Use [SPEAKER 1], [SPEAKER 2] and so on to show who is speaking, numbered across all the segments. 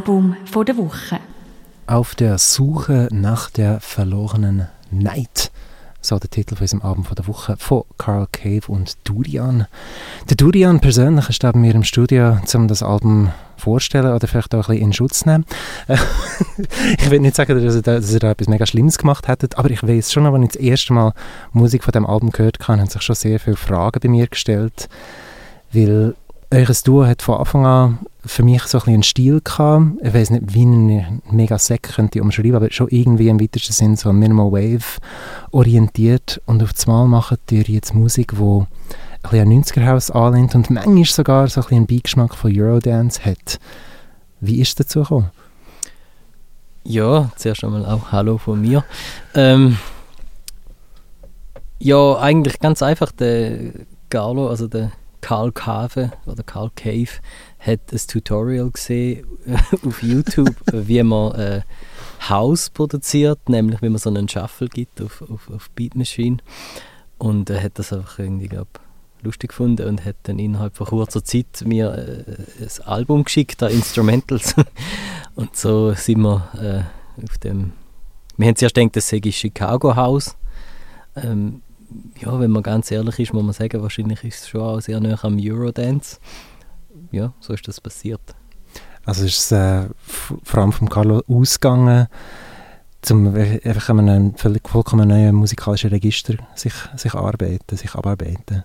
[SPEAKER 1] Album der Woche.
[SPEAKER 2] Auf der Suche nach der verlorenen Night. So der Titel von unserem Album von der Woche von Carl Cave und Durian. Der Durian persönlich ist bei mir im Studio, um das Album vorstellen oder vielleicht auch ein bisschen in Schutz nehmen. ich will nicht sagen, dass er, da, dass er da etwas mega Schlimmes gemacht hätte, aber ich weiß schon, als ich das erste Mal Musik von dem Album gehört habe, haben sich schon sehr viele Fragen bei mir gestellt, weil eures Duo hat von Anfang an für mich so ein bisschen einen Stil gehabt. Ich weiß nicht, wie ein mega Sack könnte umschreiben, aber schon irgendwie im weitesten Sinn so Minimal Wave orientiert. Und auf einmal macht ihr jetzt Musik, die ein bisschen an 90er-Haus anlehnt und manchmal sogar so ein bisschen einen Beigeschmack von Eurodance hat. Wie ist es dazu gekommen?
[SPEAKER 3] Ja, zuerst einmal auch Hallo von mir. Ähm, ja, eigentlich ganz einfach. Der Carlo, also der Karl Cave oder Karl Cave, hat ein Tutorial gesehen auf YouTube, wie man äh, House produziert, nämlich wie man so einen Shuffle gibt auf, auf, auf Beat Machine. Und er hat das einfach irgendwie, glaube lustig gefunden und hat dann innerhalb von kurzer Zeit mir äh, ein Album geschickt, ein Instrumentals. und so sind wir äh, auf dem. Wir haben zuerst gedacht, das sei Chicago House. Ähm, ja, wenn man ganz ehrlich ist, muss man sagen, wahrscheinlich ist es schon auch sehr nah am Eurodance. Ja, so ist das passiert.
[SPEAKER 2] Also ist es äh, vor allem vom Carlo ausgegangen, zum einfach einem vollkommen neuen musikalischen Register sich, sich arbeiten, sich abarbeiten.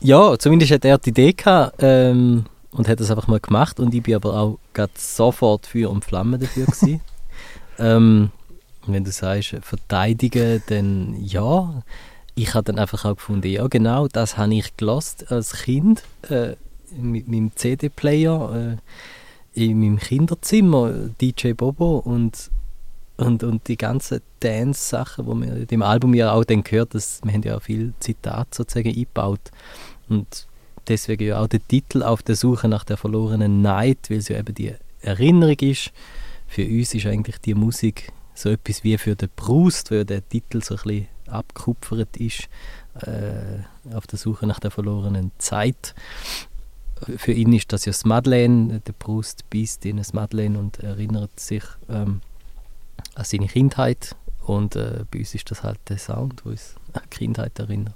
[SPEAKER 3] Ja, zumindest hat er die Idee gehabt ähm, und hat das einfach mal gemacht und ich bin aber auch sofort für und Flamme dafür gewesen. ähm, wenn du sagst, verteidigen, dann ja. Ich habe dann einfach auch gefunden, ja genau, das habe ich gelost als Kind äh, mit meinem CD-Player äh, in meinem Kinderzimmer, DJ Bobo und und, und die ganzen Dance-Sachen, die in dem Album ja auch dann gehört, dass, wir haben ja auch viel Zitat sozusagen eingebaut und deswegen ja auch der Titel auf der Suche nach der verlorenen Night, weil es ja eben die Erinnerung ist. Für uns ist eigentlich die Musik so etwas wie für den Brust, weil der Titel so ein bisschen abgekupfert ist, äh, auf der Suche nach der verlorenen Zeit. Für ihn ist das ja das Madeleine, der Brust beißt in das Madeleine und erinnert sich ähm, an seine Kindheit. Und äh, bei uns ist das halt der Sound, der uns an die Kindheit erinnert.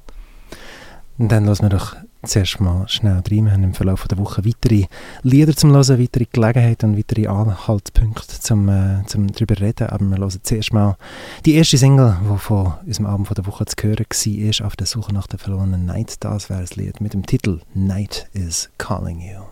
[SPEAKER 2] Und dann lassen wir doch zuerst mal schnell rein. Wir haben im Verlauf der Woche weitere Lieder zum Hören, weitere Gelegenheiten und weitere Anhaltspunkte zum, äh, zum darüber reden. Aber wir hören zuerst mal die erste Single, die von unserem Abend von der Woche zu hören war, ist auf der Suche nach der verlorenen Night. Das wäre das Lied mit dem Titel Night is Calling You.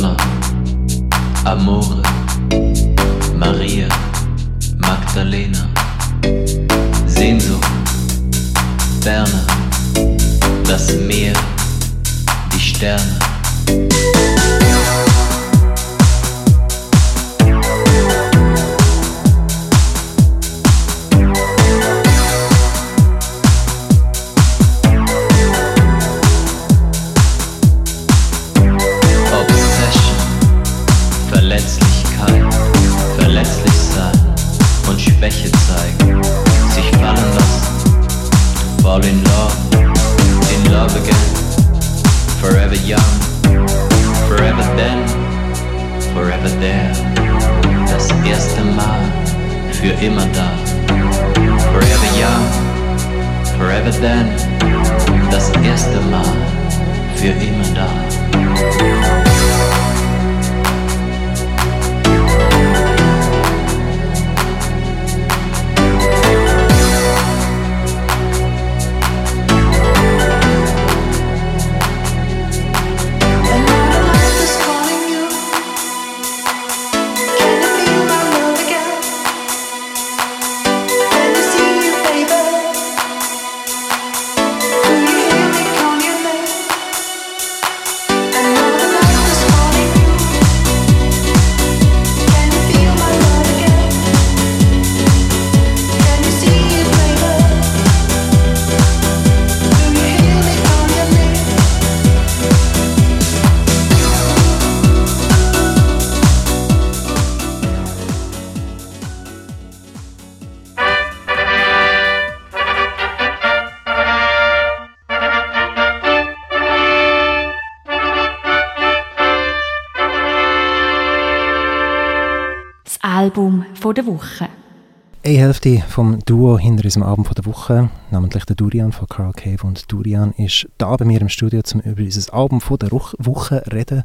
[SPEAKER 4] Madonna, Amore, Maria, Magdalena, Sehnsucht, Ferne, das Meer, die Sterne.
[SPEAKER 1] Album der Woche.
[SPEAKER 2] Eine Hälfte vom Duo hinter unserem Album der Woche, namentlich der Durian von Carl Cave und Durian, ist da bei mir im Studio, um über unser Album der Woche reden,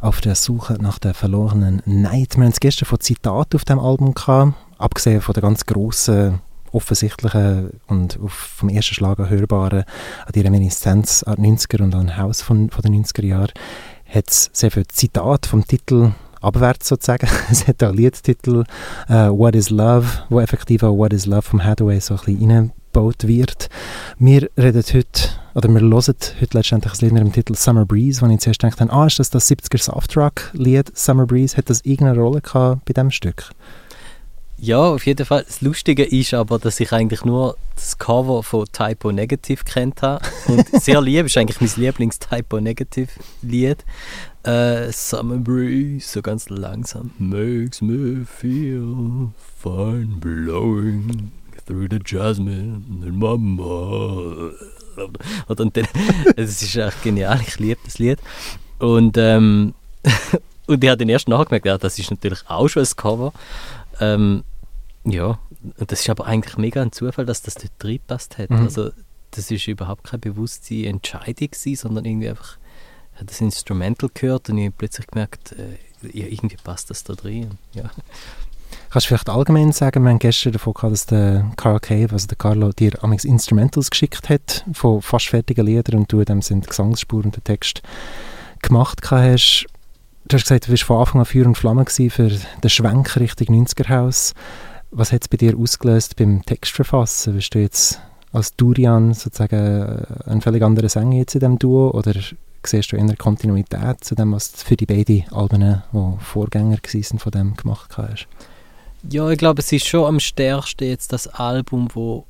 [SPEAKER 2] auf der Suche nach der verlorenen Night. Wir haben es gestern von Zitaten auf dem Album gehabt, abgesehen von der ganz grossen offensichtlichen und vom ersten Schlag an hörbaren an die Reminiszenz an die 90er und an Haus von, von den 90er Jahren hat es sehr viele Zitate vom Titel abwärts sozusagen. es hat auch Liedtitel uh, What is Love, wo effektiv auch What is Love vom Hathaway so ein bisschen reingebaut wird. Wir reden heute, oder wir hören heute letztendlich das Lied mit dem Titel Summer Breeze, wo ich zuerst gedacht habe, ah, ist das das 70er Softrock-Lied Summer Breeze? Hat das irgendeine Rolle gehabt bei diesem Stück?
[SPEAKER 3] Ja, auf jeden Fall. Das Lustige ist aber, dass ich eigentlich nur das Cover von Typo Negative kennt habe. Und sehr lieb ist eigentlich mein Lieblings-Typo Negative-Lied. Uh, Summer Breeze, so ganz langsam. Makes me feel fine blowing through the jasmine in my mind. Und dann, es ist echt genial, ich liebe das Lied. Und, ähm, und ich habe den erst nachgemerkt, ja, das ist natürlich auch schon ein Cover. Ähm, ja, und das ist aber eigentlich mega ein Zufall, dass das dort reingepasst hat. Mhm. Also das ist überhaupt keine bewusste Entscheidung gewesen, sondern irgendwie einfach das Instrumental gehört und ich habe plötzlich gemerkt, äh, ja, irgendwie passt das da drin. Ja.
[SPEAKER 2] Kannst du vielleicht allgemein sagen, wir haben gestern davon gehabt, dass der Carl Cave, also der Carlo, dir amigs Instrumentals geschickt hat von fast fertigen Liedern und du in dem sind Gesangsspuren und den Text gemacht hast. Du hast gesagt, du warst von Anfang an Feuer und Flamme für den Schwenk Richtung 90er-Haus. Was hat es bei dir ausgelöst beim Textverfassen? Bist du jetzt als Durian sozusagen ein völlig anderer Sänger jetzt in diesem Duo oder siehst du der Kontinuität zu dem, was für die beiden Alben, die Vorgänger waren, von dem gemacht hast?
[SPEAKER 3] Ja, ich glaube, es ist schon am stärksten jetzt das Album, wo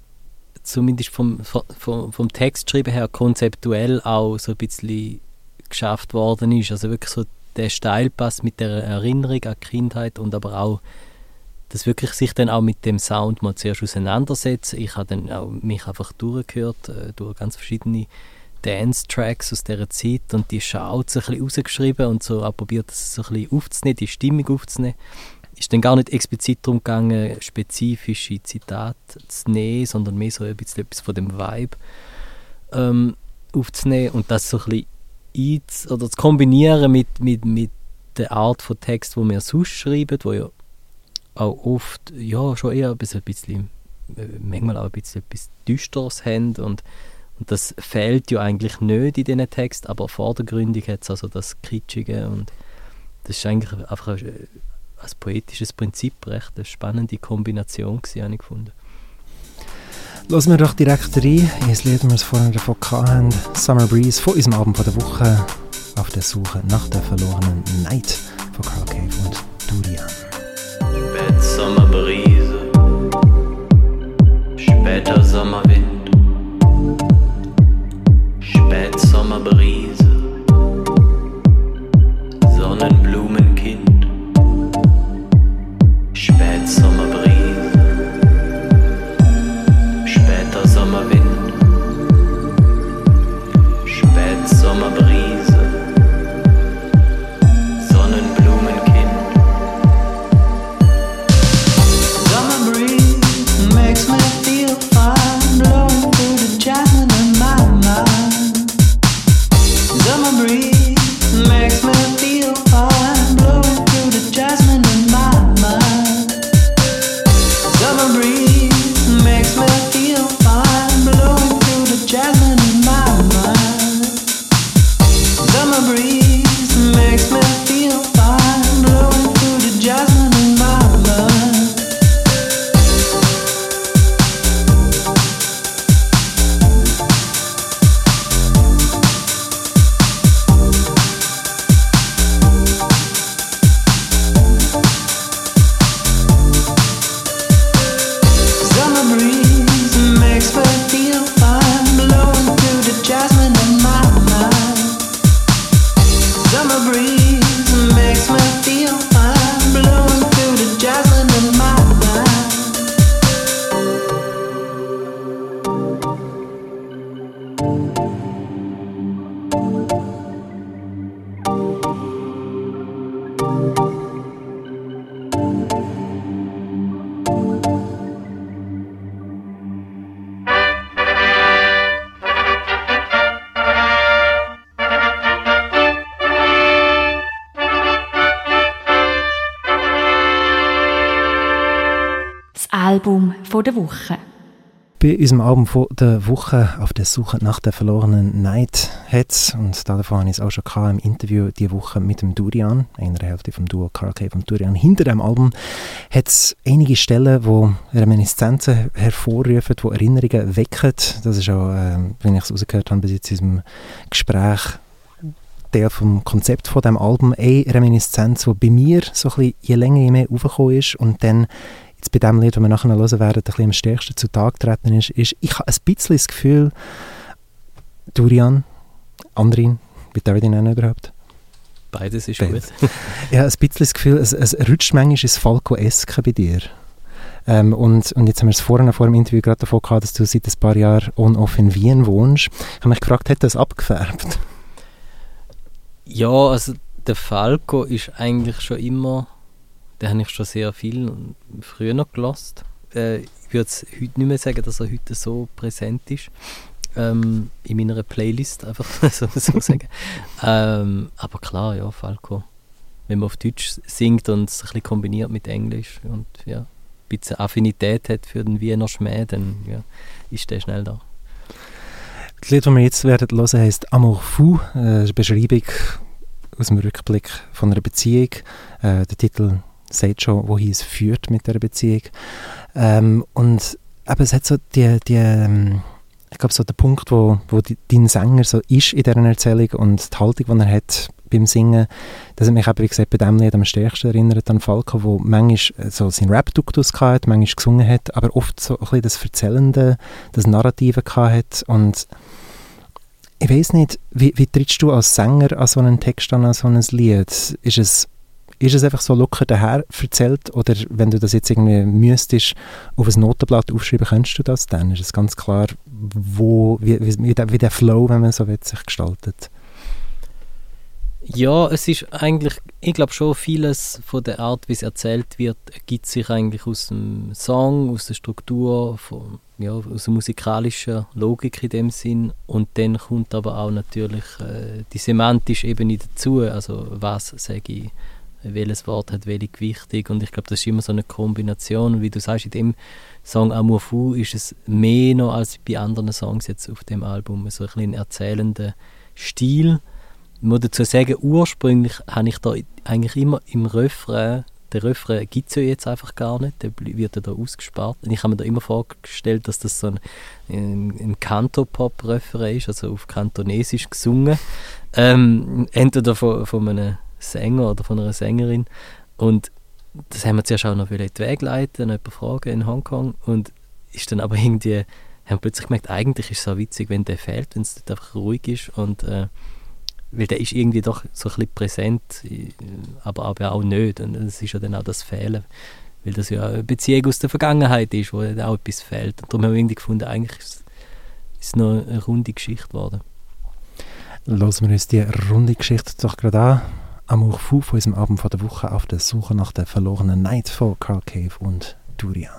[SPEAKER 3] zumindest vom, vom, vom Textschreiben her konzeptuell auch so ein bisschen geschafft worden ist. Also wirklich so der Steilpass mit der Erinnerung an die Kindheit und aber auch dass wirklich sich dann auch mit dem Sound mal zuerst auseinandersetzen. Ich habe dann auch mich einfach durchgehört, äh, durch ganz verschiedene Dance-Tracks aus dieser Zeit und die Shouts ein bisschen rausgeschrieben und so auch probiert, das so ein bisschen aufzunehmen, die Stimmung aufzunehmen. Ist dann gar nicht explizit darum gegangen, spezifische Zitate zu nehmen, sondern mehr so ein bisschen etwas von dem Vibe ähm, aufzunehmen und das so ein bisschen oder zu kombinieren mit, mit, mit der Art von Text, wo wir sonst schreiben, wo ja auch oft ja, schon eher ein bisschen, äh, manchmal auch ein bisschen etwas Düsteres haben und, und das fehlt ja eigentlich nicht in diesen Text, aber vordergründig hat es also das Kitschige und das ist eigentlich einfach ein, als poetisches Prinzip recht eine spannende Kombination gewesen, habe ich gefunden.
[SPEAKER 2] Lassen wir doch direkt rein ins Lied, das wir es vorhin davon hatten, Summer Breeze von unserem Abend von der Woche auf der Suche nach der verlorenen Night von Carl Cave und Durian.
[SPEAKER 4] Spätsommerbrise, später Sommerwind, summer breeze.
[SPEAKER 1] Album der Woche.
[SPEAKER 2] Bei unserem Album der Woche auf der Suche nach der verlorenen Night hat und davon habe ich es auch schon im Interview diese Woche mit dem Durian, einer Hälfte vom Duo Cave und Durian. Hinter dem Album hat es einige Stellen, wo Reminiszenzen hervorrufen, die Erinnerungen wecken. Das ist auch, äh, wenn ich es rausgehört habe, bis jetzt in unserem Gespräch der vom Konzept von dem Album eine Reminiszenz, die bei mir so ein bisschen je länger je mehr aufgekommen ist und dann bei dem Lied, das wir nachher hören werden, ein bisschen am stärksten zutage treten ist, ist, ich habe ein bisschen das Gefühl, Durian, Andrin, wie darf ich ihn nennen überhaupt?
[SPEAKER 3] Beides ist
[SPEAKER 2] Beides.
[SPEAKER 3] gut.
[SPEAKER 2] Ich habe ein bisschen das Gefühl, es, es rutscht manchmal ins Falco-eske bei dir. Ähm, und, und jetzt haben wir es vorhin vor dem Interview gerade davon gehabt, dass du seit ein paar Jahren on-off in Wien wohnst. Ich habe mich gefragt, hat das abgefärbt?
[SPEAKER 3] Ja, also der Falco ist eigentlich schon immer, den habe ich schon sehr viel früher noch gelost. Äh, ich würde es heute nicht mehr sagen, dass er heute so präsent ist. Ähm, in meiner Playlist, einfach so, so sagen. ähm, aber klar, ja, Falco. Wenn man auf Deutsch singt und es ein bisschen kombiniert mit Englisch und ja, ein bisschen Affinität hat für den Wiener Schmäh, dann ja, ist der schnell da.
[SPEAKER 2] Das Lied, das wir jetzt werden hören, heisst Amour Fou, äh, eine Beschreibung aus dem Rückblick von einer Beziehung. Äh, der Titel sagt schon, wohin es führt mit der Beziehung. Ähm, und aber es hat so die, die ähm, ich glaube, so der Punkt, wo, wo die, dein Sänger so ist in dieser Erzählung und die Haltung, die er hat beim Singen, das hat mich eben, wie gesagt, bei dem Lied am stärksten erinnert an Falco, wo manchmal so seinen Rap-Duktus hatte, manchmal gesungen hat, aber oft so ein bisschen das Erzählende, das Narrative hatte und ich weiß nicht, wie, wie trittst du als Sänger an so einen Text an, an so ein Lied? Ist es, ist es einfach so locker daher erzählt oder wenn du das jetzt irgendwie müsstest auf ein Notenblatt aufschreiben, könntest du das dann? Ist es ganz klar, wo, wie, wie, der, wie der Flow, wenn man so will, sich gestaltet?
[SPEAKER 3] Ja, es ist eigentlich, ich glaube schon vieles von der Art, wie es erzählt wird, ergibt sich eigentlich aus dem Song, aus der Struktur, von, ja, aus der musikalischen Logik in dem Sinn. Und dann kommt aber auch natürlich äh, die semantische Ebene dazu. Also was sage ich, welches Wort hat welche Gewichtung. Und ich glaube, das ist immer so eine Kombination. Und wie du sagst, in dem Song Amour Fou ist es mehr noch als bei anderen Songs jetzt auf dem Album. So ein bisschen erzählender Stil ich muss dazu sagen, ursprünglich habe ich da eigentlich immer im Refrain, der Refrain gibt es ja jetzt einfach gar nicht, der wird ja da ausgespart. Und ich habe mir da immer vorgestellt, dass das so ein, ein, ein Canto-Pop-Refrain ist, also auf Kantonesisch gesungen. Ähm, entweder von, von einem Sänger oder von einer Sängerin. Und das haben wir zuerst auch noch in die Wege leiten, jemanden fragen in Hongkong. Und ist dann aber irgendwie, haben plötzlich gemerkt, eigentlich ist es so witzig, wenn der fehlt, wenn es einfach ruhig ist. Und äh, weil der ist irgendwie doch so ein bisschen präsent, aber, aber auch nicht. Und das ist ja dann auch das Fehlen, weil das ja eine Beziehung aus der Vergangenheit ist, wo auch etwas fehlt. Und darum haben wir irgendwie gefunden, eigentlich ist es noch eine runde Geschichte geworden.
[SPEAKER 2] Lassen wir uns die runde Geschichte doch gerade an. Amour Fou von unserem Abend von der Woche auf der Suche nach der verlorenen Night von Carl Cave und Durian.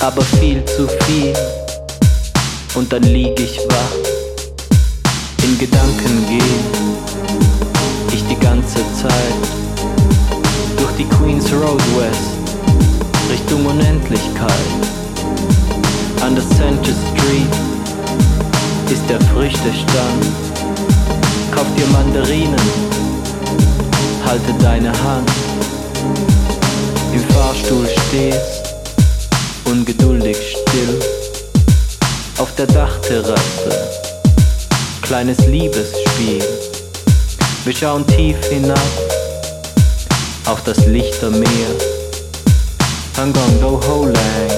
[SPEAKER 4] Aber viel zu viel. Und dann lieg ich wach, in Gedanken geh ich die ganze Zeit durch die Queens Road West Richtung Unendlichkeit. An der Center Street ist der Früchtestand kauf dir Mandarinen, halte deine Hand. Im Fahrstuhl stehst, ungeduldig der Dachterrasse. Kleines Liebesspiel. Wir schauen tief hinab auf das Lichtermeer. Hangong Do Ho Lang.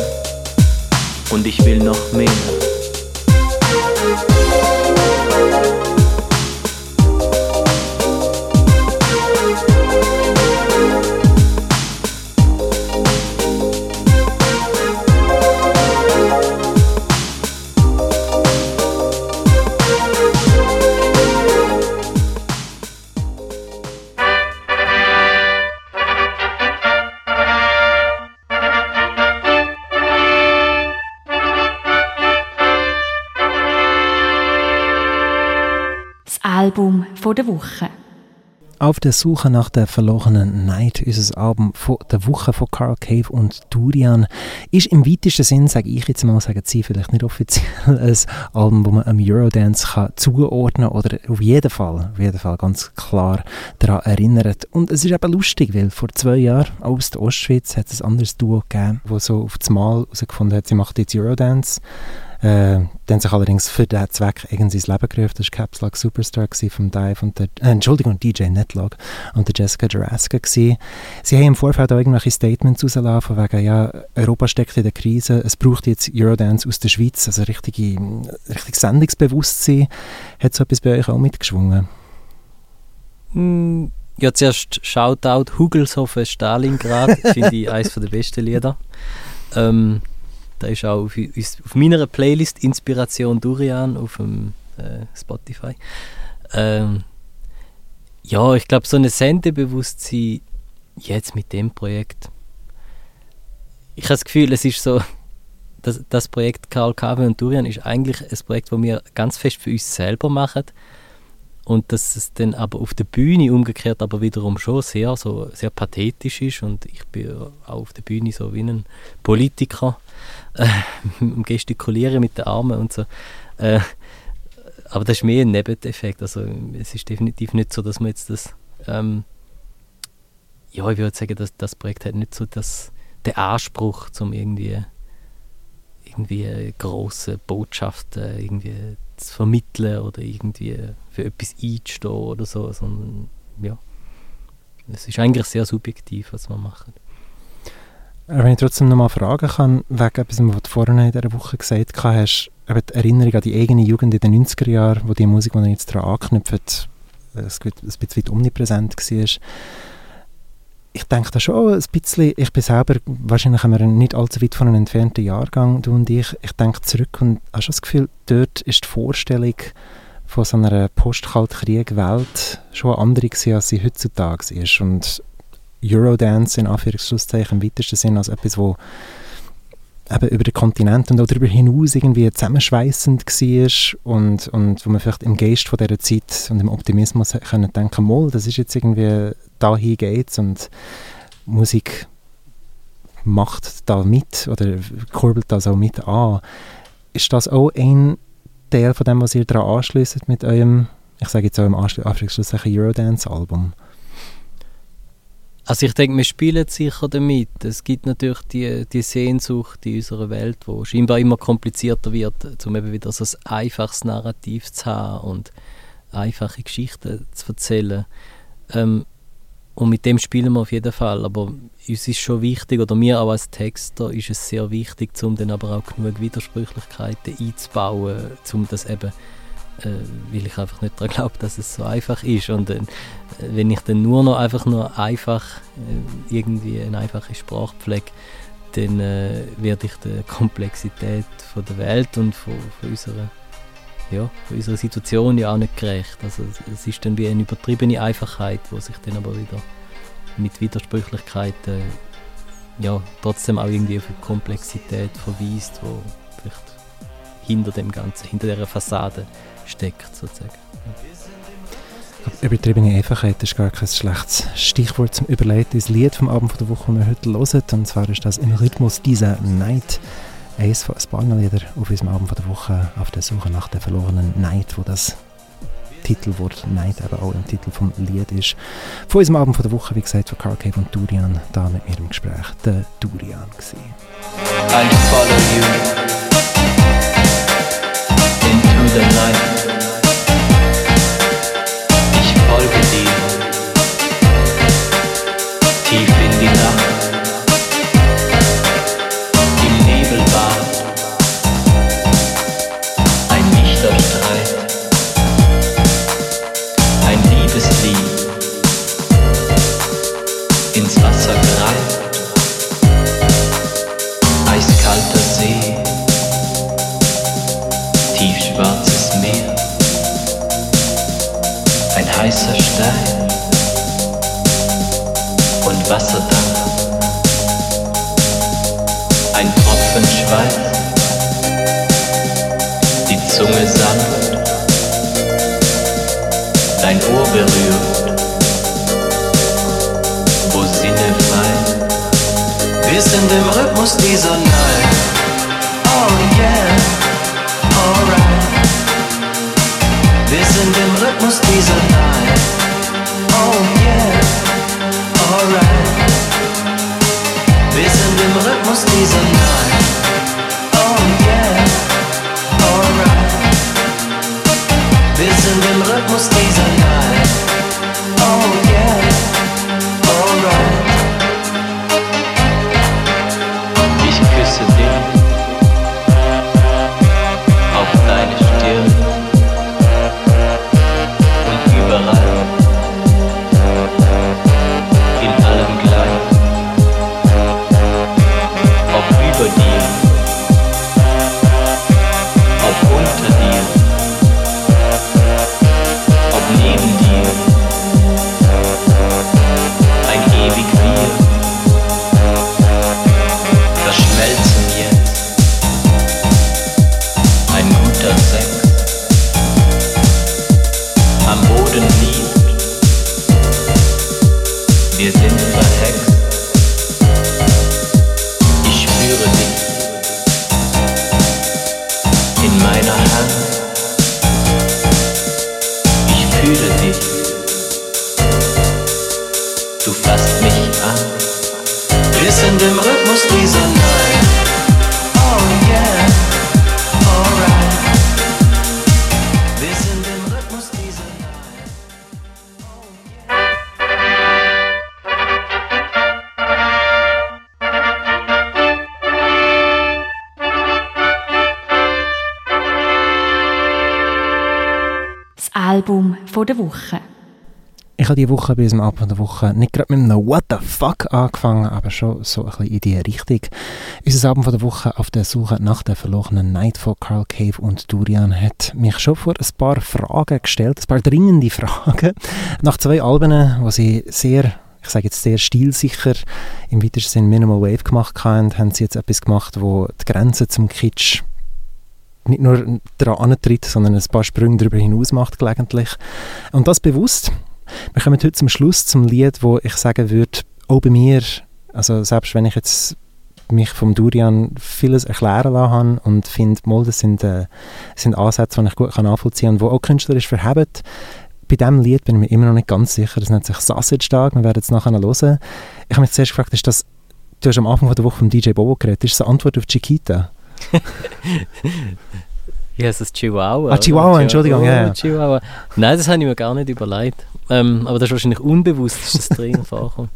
[SPEAKER 4] Und ich will noch mehr.
[SPEAKER 1] Der Woche.
[SPEAKER 2] Auf der Suche nach der verlorenen Night, unser Album von der Woche von Carl Cave und Durian, ist im weitesten Sinn, sage ich jetzt mal, sagen Sie vielleicht nicht offiziell, ein Album, wo man einem Eurodance kann zuordnen oder auf jeden Fall, auf jeden Fall ganz klar daran erinnert. Und es ist eben lustig, weil vor zwei Jahren aus der Ostschweiz hat es ein anderes Duo gegeben, wo so auf das Mal herausgefunden hat, sie macht jetzt Eurodance äh, dann sich allerdings für diesen Zweck irgendwie ins Leben gerufen. Das war Caps Lock Superstar von Dive und der, äh, Entschuldigung, DJ Netlog und der Jessica Jurassica gewesen. Sie haben im Vorfeld auch irgendwelche Statements rausgelassen, von wegen, ja, Europa steckt in der Krise, es braucht jetzt Eurodance aus der Schweiz, also richtige, richtig Sendungsbewusstsein. Hat so etwas bei euch auch mitgeschwungen?
[SPEAKER 3] Mm, ja, zuerst Shoutout Hugelshofen Stalingrad, finde ich eines der besten Lieder. Ähm, da ist auch auf, auf meiner Playlist Inspiration Durian auf dem äh, Spotify. Ähm, ja, ich glaube, so ein Sendebewusstsein jetzt mit dem Projekt. Ich habe das Gefühl, es ist so, das, das Projekt Karl Kabe und Durian ist eigentlich ein Projekt, das wir ganz fest für uns selber machen und dass es dann aber auf der Bühne umgekehrt aber wiederum schon sehr, so, sehr pathetisch ist und ich bin auch auf der Bühne so wie ein Politiker äh, gestikulieren mit den Armen und so. Äh, aber das ist mehr ein Nebeneffekt. Also es ist definitiv nicht so, dass man jetzt das ähm, ja, ich würde sagen, dass das Projekt hat nicht so das, den Anspruch, um irgendwie irgendwie große Botschaften irgendwie zu vermitteln oder irgendwie für etwas einzustehen oder so, sondern ja, es ist eigentlich sehr subjektiv, was man macht.
[SPEAKER 2] Wenn ich trotzdem noch mal fragen kann, wegen etwas, was du vorhin in dieser Woche gesagt hast, die Erinnerung an die eigene Jugend in den 90er Jahren, wo die Musik, die er jetzt daran anknüpft, ein bisschen omnipräsent war. Ich denke da schon ein bisschen, ich bin selber, wahrscheinlich haben wir nicht allzu weit von einem entfernten Jahrgang, du und ich, ich denke zurück und habe schon das Gefühl, dort ist die Vorstellung von so einer Post-Kaltkrieg-Welt schon eine andere gewesen, als sie heutzutage ist. Und Eurodance in Anführungszeichen im weitesten Sinn als etwas, wo eben über den Kontinent und auch darüber hinaus irgendwie zusammenschweißend war und, und wo man vielleicht im Geist von dieser Zeit und im Optimismus können denken, mal, das ist jetzt irgendwie, dahin geht's und Musik macht da mit oder kurbelt das auch mit an. Ist das auch ein Teil von dem, was ihr daran anschließt mit eurem, ich sage jetzt im Anführungszeichen Eurodance-Album?
[SPEAKER 3] Also ich denke, wir spielen sicher damit. Es gibt natürlich die, die Sehnsucht in unserer Welt, wo scheinbar immer komplizierter wird, um eben wieder so ein einfaches Narrativ zu haben und einfache Geschichten zu erzählen. Ähm, und mit dem spielen wir auf jeden Fall. Aber uns ist schon wichtig, oder mir auch als Texter ist es sehr wichtig, um dann aber auch genug Widersprüchlichkeiten einzubauen, um das eben äh, weil ich einfach nicht daran glaube, dass es so einfach ist. Und äh, wenn ich dann nur noch einfach nur einfach äh, irgendwie eine einfache Sprache pflege, dann äh, werde ich der Komplexität von der Welt und von, von, unserer, ja, unserer Situation ja auch nicht gerecht. Also es ist dann wie eine übertriebene Einfachheit, wo sich dann aber wieder mit Widersprüchlichkeiten ja, trotzdem auch irgendwie auf eine Komplexität verweist, wo vielleicht hinter dem Ganzen, hinter dieser Fassade steckt, sozusagen.
[SPEAKER 2] Übertriebene Einfachheit ist gar kein schlechtes Stichwort zum Überleiten. Das Lied vom Abend der Woche, das wir heute hören, und zwar ist das «Im Rhythmus dieser Night», eines von ein auf unserem Abend der Woche auf der Suche nach der verlorenen Night, wo das Titelwort Night aber auch im Titel vom Lied ist. Von unserem Abend der Woche, wie gesagt, von Carl Cave und Durian, da mit mir im Gespräch der Durian gewesen. I follow you.
[SPEAKER 4] See, Zunge sanft, dein Ohr berührt, wo Sinne frei. Wir sind im Rhythmus dieser Night. Oh yeah, alright. Wir sind im Rhythmus dieser Night. Oh yeah, alright. Wir sind im Rhythmus dieser Night.
[SPEAKER 1] Album der Woche.
[SPEAKER 2] Ich habe diese Woche bei unserem Album der Woche nicht gerade mit einem What the fuck angefangen, aber schon so ein bisschen in die Richtung. Unser Album der Woche auf der Suche nach der verlorenen Night von Carl Cave und Durian hat mich schon vor ein paar Fragen gestellt, ein paar dringende Fragen. Nach zwei Alben, wo sie sehr ich sage jetzt sehr stilsicher, im weitesten Sinne Minimal Wave gemacht haben, haben sie jetzt etwas gemacht, wo die Grenze zum Kitsch nicht nur daran antritt, sondern ein paar Sprünge darüber hinaus macht gelegentlich. Und das bewusst. Wir kommen heute zum Schluss zum Lied, wo ich sagen würde, auch bei mir, also selbst wenn ich jetzt mich vom Durian vieles erklären lassen habe und finde, mal, das sind, äh, sind Ansätze, die ich gut kann nachvollziehen kann und die auch künstlerisch verheben. Bei diesem Lied bin ich mir immer noch nicht ganz sicher. Das nennt sich Sausage Tag. Wir werden es nachher hören. Ich habe mich zuerst gefragt, ist das, du hast am Anfang der Woche vom DJ Bobo geredet, ist das eine Antwort auf Chiquita?
[SPEAKER 3] Wie heißt das? Chihuahua?
[SPEAKER 2] Ah, Chihuahua,
[SPEAKER 3] oder?
[SPEAKER 2] Entschuldigung,
[SPEAKER 3] Oh,
[SPEAKER 2] ja, ja.
[SPEAKER 3] Chihuahua. Nein, das habe ich mir gar nicht überlegt. Ähm, aber das ist wahrscheinlich unbewusst, ist das drin vorgekommen.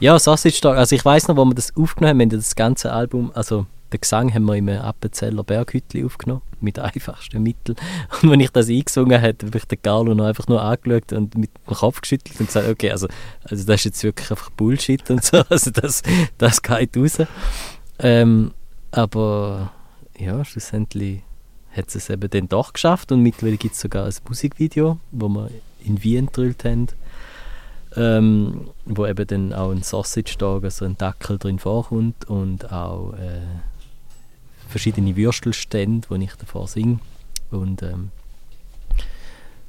[SPEAKER 3] Ja, Sausage Dog. Also ich weiß noch, wo wir das aufgenommen haben, wir haben das ganze Album, also den Gesang haben wir im Appenzeller Berghütli aufgenommen, mit einfachsten Mitteln. Und wenn ich das eingesungen habe, habe ich den Carlo noch einfach nur angeschaut und mit dem Kopf geschüttelt und gesagt, okay, also, also das ist jetzt wirklich einfach Bullshit und so, also das, das geht raus. Ähm, aber ja, schlussendlich hat es eben dann doch geschafft und mittlerweile gibt es sogar ein Musikvideo, wo wir in Wien gedrillt haben, ähm, wo eben dann auch ein Sausage Dog, also ein Dackel drin vorkommt und auch äh, verschiedene Würstelstände, wo ich davor singe und ähm,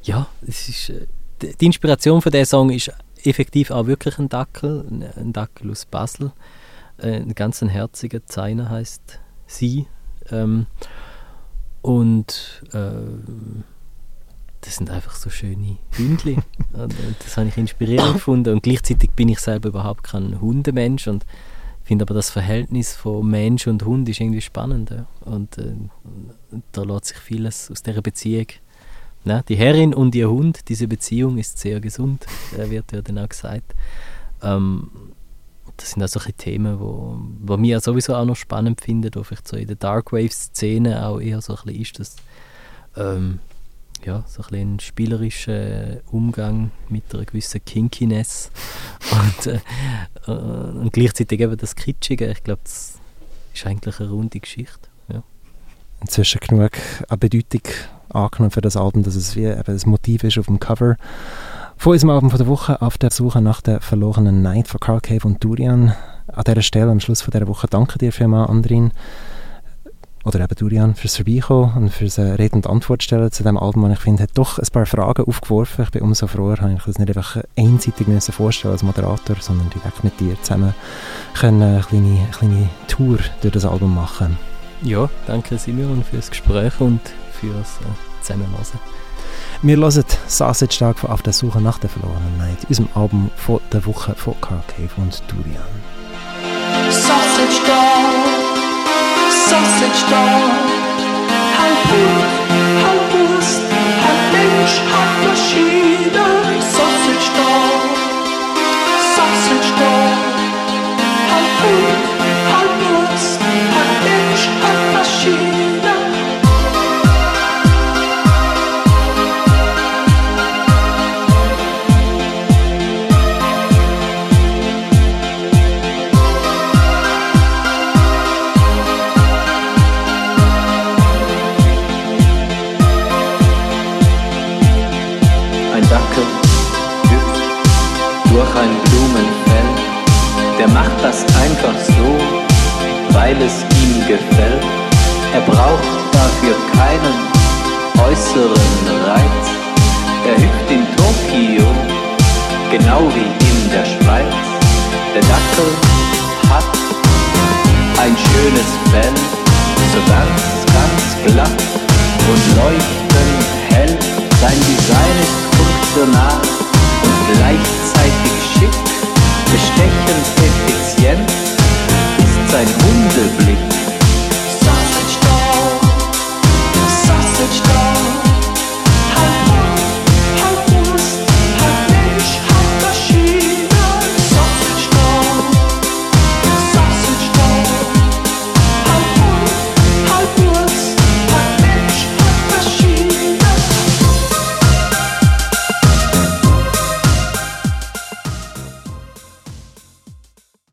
[SPEAKER 3] ja, es ist, äh, die Inspiration von diesem Song ist effektiv auch wirklich ein Dackel, ein- Dackel aus Basel, äh, ein ganz herziger Zeiner heißt sie ähm, und äh, das sind einfach so schöne und das habe ich inspirierend gefunden. Und gleichzeitig bin ich selber überhaupt kein Hundemensch und finde aber das Verhältnis von Mensch und Hund ist irgendwie spannend. Ja. Und äh, da lässt sich vieles aus dieser Beziehung. Ne? Die Herrin und ihr Hund, diese Beziehung ist sehr gesund, äh, wird ja dann auch gesagt. Ähm, das sind auch solche Themen, wo, wo mir sowieso auch noch spannend finde, wo vielleicht so in der Dark Wave-Szene auch eher so ein bisschen ist, dass ähm, ja, so ein, ein spielerischer Umgang mit einer gewissen Kinkiness und, äh, äh, und gleichzeitig eben das Kitschige. Ich glaube, das ist eigentlich eine runde Geschichte. ja.
[SPEAKER 2] inzwischen genug an Bedeutung angenommen für das Album, dass es wie eben ein Motiv ist auf dem Cover von unserem Album von der Woche auf der Suche nach der verlorenen Night von Carl Cave und Durian. An dieser Stelle, am Schluss von dieser Woche, danke dir vielmals, Andrin, oder eben Durian, fürs Vorbeikommen und fürs äh, Rede und Antwort stellen zu diesem Album, und ich finde, hat doch ein paar Fragen aufgeworfen. Ich bin umso froher, habe ich das nicht einfach einseitig müssen vorstellen als Moderator, sondern direkt mit dir zusammen können eine kleine, eine kleine Tour durch das Album machen.
[SPEAKER 3] Ja, danke Simon fürs Gespräch und fürs äh, Zusammenlassen.
[SPEAKER 2] Wir hören Sausage von Auf der Suche nach der verlorenen Night, unserem Album von der Woche von Carl Cave und Durian.
[SPEAKER 5] Sausage Dog, Sausage Dog, halb Hund, halb Wurst, halb Mensch, halb Maschine. Sausage Dog, Sausage Dog, halb Hund,
[SPEAKER 4] weil es ihm gefällt. Er braucht dafür keinen äußeren Reiz. Er hüpft in Tokio, genau wie in der Schweiz. Der Dackel hat ein schönes Fell, so ganz, ganz glatt und leuchtend hell. Sein Design ist funktional und gleichzeitig schick, bestechend sein Hunde